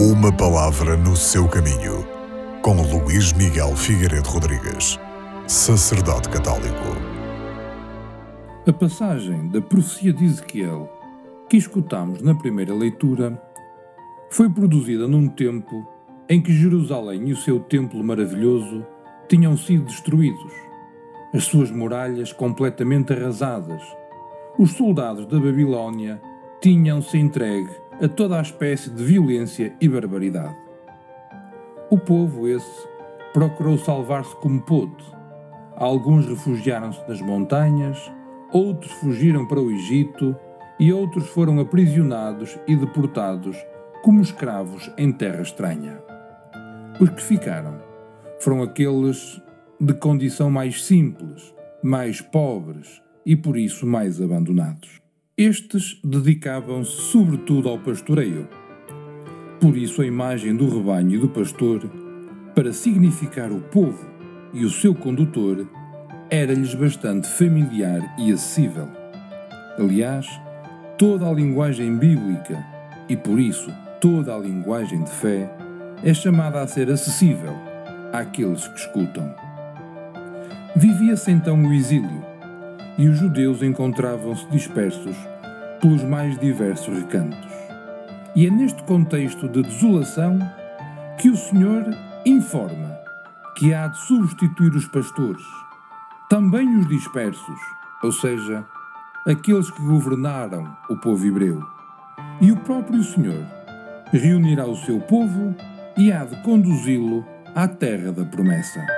Uma palavra no seu caminho, com Luís Miguel Figueiredo Rodrigues, sacerdote católico. A passagem da profecia de Ezequiel, que escutamos na primeira leitura, foi produzida num tempo em que Jerusalém e o seu templo maravilhoso tinham sido destruídos, as suas muralhas completamente arrasadas. Os soldados da Babilônia tinham-se entregue a toda a espécie de violência e barbaridade. O povo esse procurou salvar-se como pôde. Alguns refugiaram-se nas montanhas, outros fugiram para o Egito e outros foram aprisionados e deportados como escravos em terra estranha. Os que ficaram foram aqueles de condição mais simples, mais pobres e por isso mais abandonados. Estes dedicavam-se sobretudo ao pastoreio. Por isso, a imagem do rebanho e do pastor, para significar o povo e o seu condutor, era-lhes bastante familiar e acessível. Aliás, toda a linguagem bíblica, e por isso toda a linguagem de fé, é chamada a ser acessível àqueles que escutam. Vivia-se então o exílio e os judeus encontravam-se dispersos pelos mais diversos recantos. E é neste contexto de desolação que o Senhor informa que há de substituir os pastores, também os dispersos, ou seja, aqueles que governaram o povo hebreu. E o próprio Senhor reunirá o seu povo e há de conduzi-lo à terra da promessa.